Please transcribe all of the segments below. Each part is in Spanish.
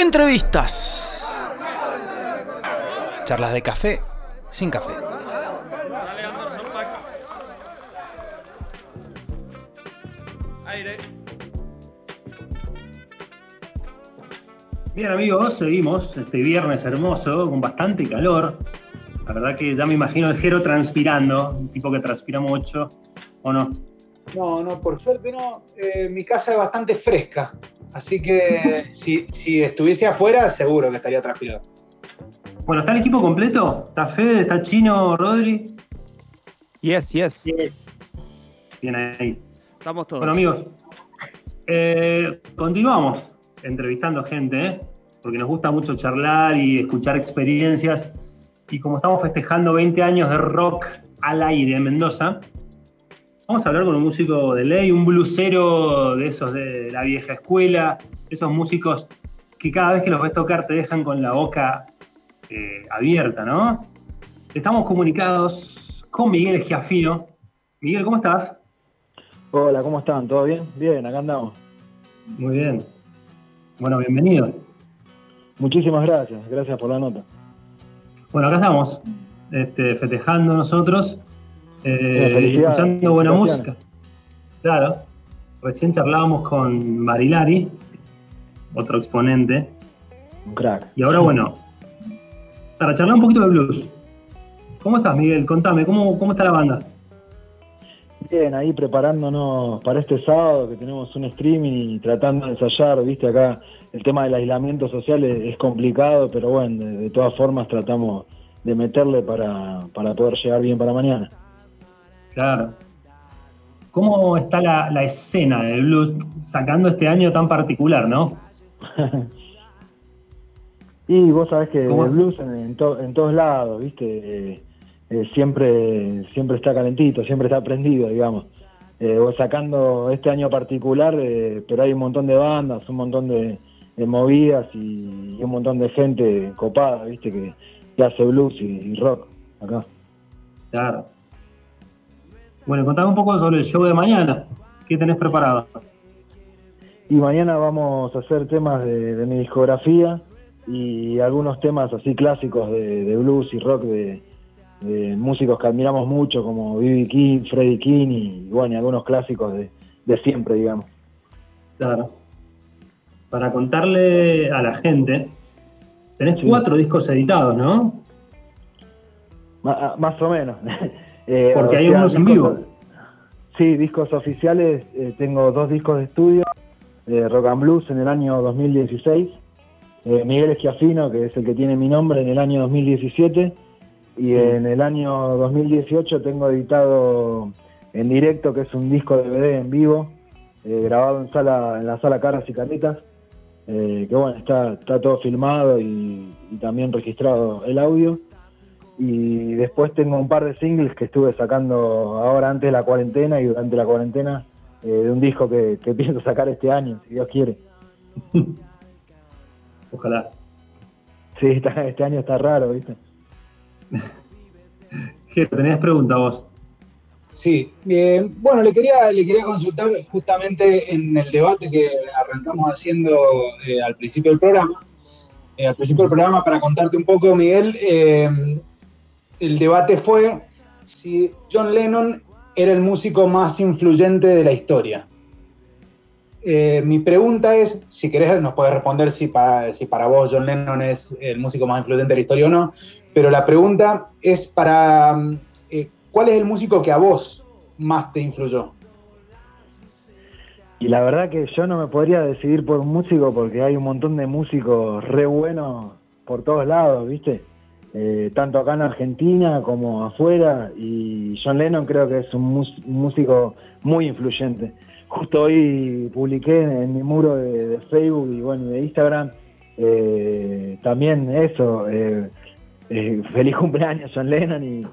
Entrevistas. Charlas de café sin café. Bien amigos, seguimos este viernes hermoso con bastante calor. La verdad que ya me imagino el Jero transpirando, un tipo que transpira mucho, ¿o no? No, no, por suerte no. Eh, mi casa es bastante fresca, así que si, si estuviese afuera seguro que estaría transpirado. Bueno, ¿está el equipo completo? ¿Está Fede? ¿Está Chino? ¿Rodri? Yes, yes. Bien ahí. Estamos todos. Bueno amigos, eh, continuamos entrevistando gente, ¿eh? porque nos gusta mucho charlar y escuchar experiencias. Y como estamos festejando 20 años de rock al aire en Mendoza, vamos a hablar con un músico de ley, un blusero de esos de la vieja escuela, esos músicos que cada vez que los ves tocar te dejan con la boca eh, abierta, ¿no? Estamos comunicados con Miguel Giafino. Miguel, ¿cómo estás? Hola, ¿cómo están? ¿Todo bien? Bien, acá andamos. Muy bien. Bueno, bienvenido. Muchísimas gracias, gracias por la nota. Bueno, acá estamos, este, festejando nosotros, eh, escuchando buena música. Claro, recién charlábamos con Marilari, otro exponente, Un crack. y ahora bueno, para charlar un poquito de blues. ¿Cómo estás, Miguel? Contame, ¿cómo, cómo está la banda? Bien, ahí preparándonos para este sábado que tenemos un streaming y tratando de ensayar, viste, acá el tema del aislamiento social es, es complicado, pero bueno, de, de todas formas tratamos de meterle para, para poder llegar bien para mañana. Claro. ¿Cómo está la, la escena del blues sacando este año tan particular, no? Y vos sabés que ¿Cómo? el blues en, en to- en todos lados, ¿viste? Eh, eh, siempre, siempre está calentito, siempre está prendido, digamos. Eh, vos sacando este año particular, eh, pero hay un montón de bandas, un montón de, de movidas y, y un montón de gente copada, ¿viste? Que, que hace blues y, y rock acá. Claro. Bueno, contame un poco sobre el show de mañana. ¿Qué tenés preparado? Y mañana vamos a hacer temas de, de mi discografía y algunos temas así clásicos de, de blues y rock de, de músicos que admiramos mucho como B.B. King, Freddie King y bueno, y algunos clásicos de, siempre, digamos. Claro. Para contarle a la gente, tenés Sí. cuatro discos editados, ¿no? Ma- más o menos. Eh, Porque hay sea, unos en vivo. Sí, discos oficiales. eh, tengo dos discos de estudio, eh, Rock and Blues en el año 2016, eh, Miguel Esquiafino, que es el que tiene mi nombre, en el año 2017, y en el año 2018 tengo editado en directo, que es un disco DVD en vivo, grabado en sala en la sala Caras y Caretas, eh, que bueno, está, está todo filmado y, y también registrado el audio. Y después tengo un par de singles que estuve sacando ahora antes de la cuarentena y durante la cuarentena eh, de un disco que, que pienso sacar este año, si Dios quiere. Ojalá. Sí, está- este año está raro, ¿viste? Jero, tenías pregunta vos. Sí, eh, bueno, le quería, le quería consultar justamente en el debate que arrancamos haciendo eh, al principio del programa. Eh, al principio del programa, para contarte un poco, Miguel, eh, el debate fue si John Lennon era el músico más influyente de la historia. Eh, mi pregunta es, si querés nos puedes responder si para, si para vos John Lennon es el músico más influyente de la historia o no, pero la pregunta es para, eh, ¿cuál es el músico que a vos más te influyó? Y la verdad que yo no me podría decidir por un músico porque hay un montón de músicos re buenos por todos lados, ¿viste? Eh, tanto acá en Argentina como afuera. Y John Lennon creo que es un músico muy influyente. Justo hoy publiqué en, mi muro de, Facebook y bueno, de Instagram eh, también eso. eh, feliz cumpleaños John Lennon y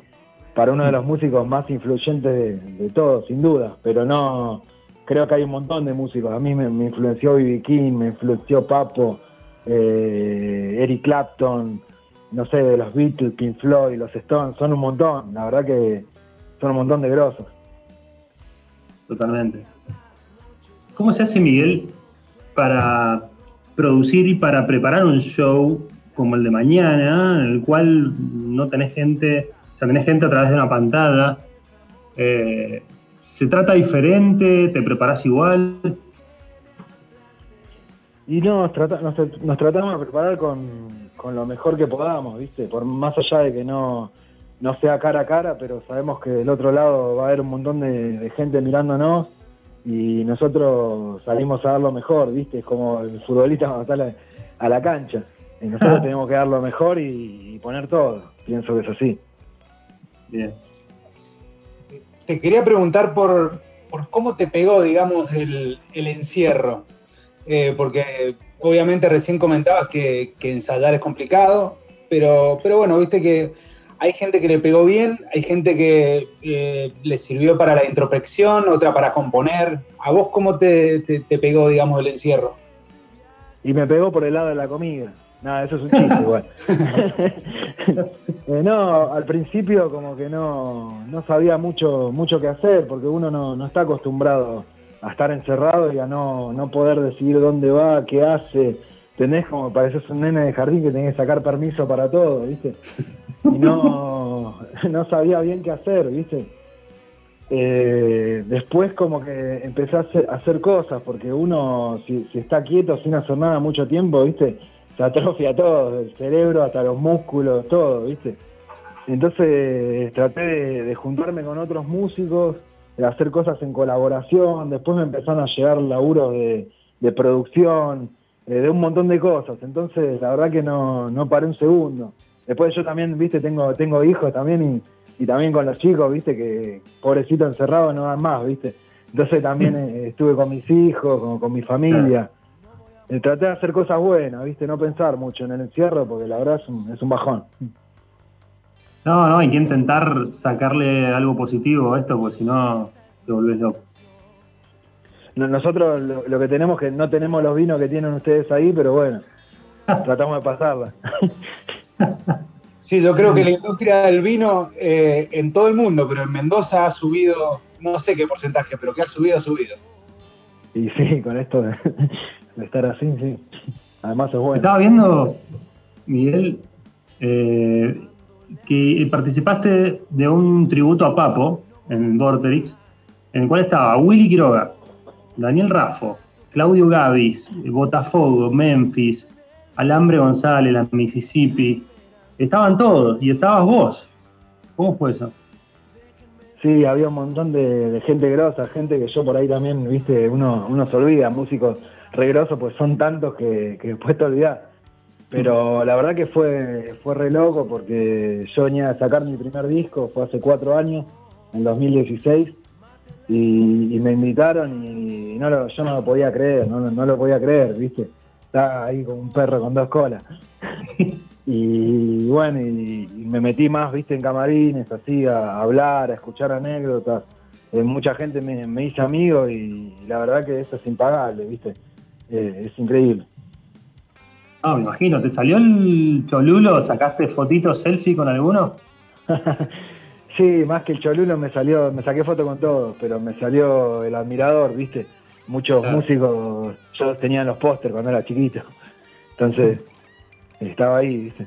para uno de los músicos más influyentes de, de todos, sin duda. Pero no, creo que hay un montón de músicos. A mí me, me influenció B.B. King, me influenció Papo, Eric Clapton, no sé, de los Beatles, Pink Floyd, los Stones, son un montón. La verdad que son un montón de grosos. Totalmente. ¿Cómo se hace, Miguel, para producir y para preparar un show como el de mañana, en el cual no tenés gente, o sea, tenés gente a través de una pantalla. Eh, ¿Se trata diferente? ¿Te preparas igual? Y no, nos, trata- nos, nos tratamos de preparar con, con lo mejor que podamos, ¿viste? Por más allá de que no, no sea cara a cara, pero sabemos que del otro lado va a haber un montón de, de gente mirándonos y nosotros salimos a dar lo mejor, ¿viste? Es como el futbolista cuando sale a la cancha. Y nosotros tenemos que dar lo mejor y, y poner todo. Pienso que es así. Bien. Te quería preguntar por, por cómo te pegó, digamos, el, el encierro. Eh, porque obviamente recién comentabas que, que ensayar es complicado, pero, pero bueno, viste que hay gente que le pegó bien, hay gente que eh, le sirvió para la introspección, otra para componer. ¿A vos cómo te, te- te pegó, digamos, el encierro? Y me pegó por el lado de la comida. Nada, eso es un chiste igual. Eh, no, al principio como que no, no sabía mucho, mucho qué hacer, porque uno no, no está acostumbrado a estar encerrado y a no, no poder decidir dónde va, qué hace. Tenés como pareces un nene de jardín que tenés que sacar permiso para todo, ¿viste? Y no, no sabía bien qué hacer, ¿viste? Eh, después como que empecé a hacer, cosas, porque uno si, está quieto sin hacer nada mucho tiempo, ¿viste? Se atrofia todo, el cerebro hasta los músculos, todo, ¿viste? Entonces traté de juntarme con otros músicos, de hacer cosas en colaboración, después me empezaron a llegar laburos de, de producción, eh, de un montón de cosas, entonces la verdad que no, no paré un segundo. Después yo también, viste, tengo, tengo hijos también y, y también con los chicos, viste, que pobrecito encerrado no dan más, viste. Entonces también eh, estuve con mis hijos, con, con mi familia. Eh, traté de hacer cosas buenas, viste, no pensar mucho en el encierro porque la verdad es un, es un bajón. No, no, hay que intentar sacarle algo positivo a esto, porque si no te volvés loco. No- Nosotros lo, lo que tenemos que no tenemos los vinos que tienen ustedes ahí, pero bueno, tratamos de pasarla. Sí, yo creo que la industria del vino eh, en todo el mundo, pero en Mendoza ha subido, no sé qué porcentaje, pero que ha subido, ha subido. Y sí, con esto de, de estar así, sí. Además es bueno. Estaba viendo, Miguel, eh, que participaste de un tributo a Papo en Vorterix, en el cual estaba Willy Quiroga, Daniel Raffo, Claudio Gavis, Botafogo, Memphis, Alambre González, la Mississippi. Estaban todos y estabas vos. ¿Cómo fue eso? Sí, había un montón de, gente grosa, gente que yo por ahí también, viste, uno, uno se olvida, músicos regrosos, pues son tantos que, que después te olvidás. Pero la verdad que fue, fue re loco porque yo venía a sacar mi primer disco, fue hace cuatro años, en 2016, y, y me invitaron y no lo- yo no lo podía creer, no, no lo podía creer, viste. Estaba ahí como un perro con dos colas. Y bueno, y, me metí más, viste, en camarines, así, a hablar, a escuchar anécdotas. Eh, mucha gente me, me hizo amigo y, la verdad que eso es impagable, viste. Eh, es increíble. No, me imagino, ¿te salió el cholulo? ¿Sacaste fotitos selfie con alguno? sí, más que el cholulo me salió, me saqué foto con todos, pero me salió el admirador, viste. Muchos Claro. músicos, yo tenía los póster cuando era chiquito. Entonces, estaba ahí, viste.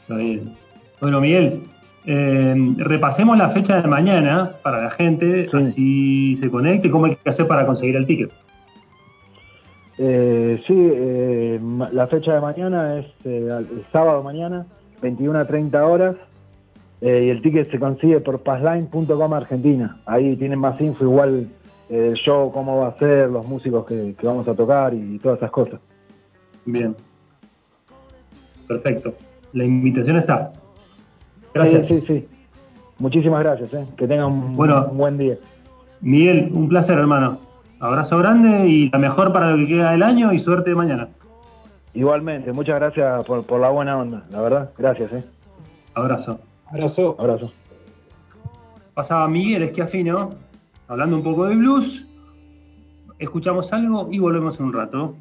Está bien. Bueno, Miguel, eh, repasemos la fecha de mañana para la gente, Sí. así se conecte, cómo hay que hacer para conseguir el ticket. Eh, sí, eh, la fecha de mañana es eh, el sábado mañana, 21 a 30 horas, eh, y el ticket se consigue por passline.com Argentina. Ahí tienen más info, igual el show, cómo va a ser, los músicos que, que vamos a tocar y todas esas cosas. Bien. Perfecto. La invitación está. Gracias. Sí, sí, sí. Muchísimas gracias, eh. que tengan un, Bueno. un buen día. Miguel, un placer, hermano. Abrazo grande y la mejor para lo que queda del año y suerte de mañana. Igualmente, muchas gracias por, por la buena onda, la verdad. Gracias, eh. Abrazo. Abrazo. Abrazo. Pasaba Miguel Esquiafino, hablando un poco de blues. Escuchamos algo y volvemos en un rato.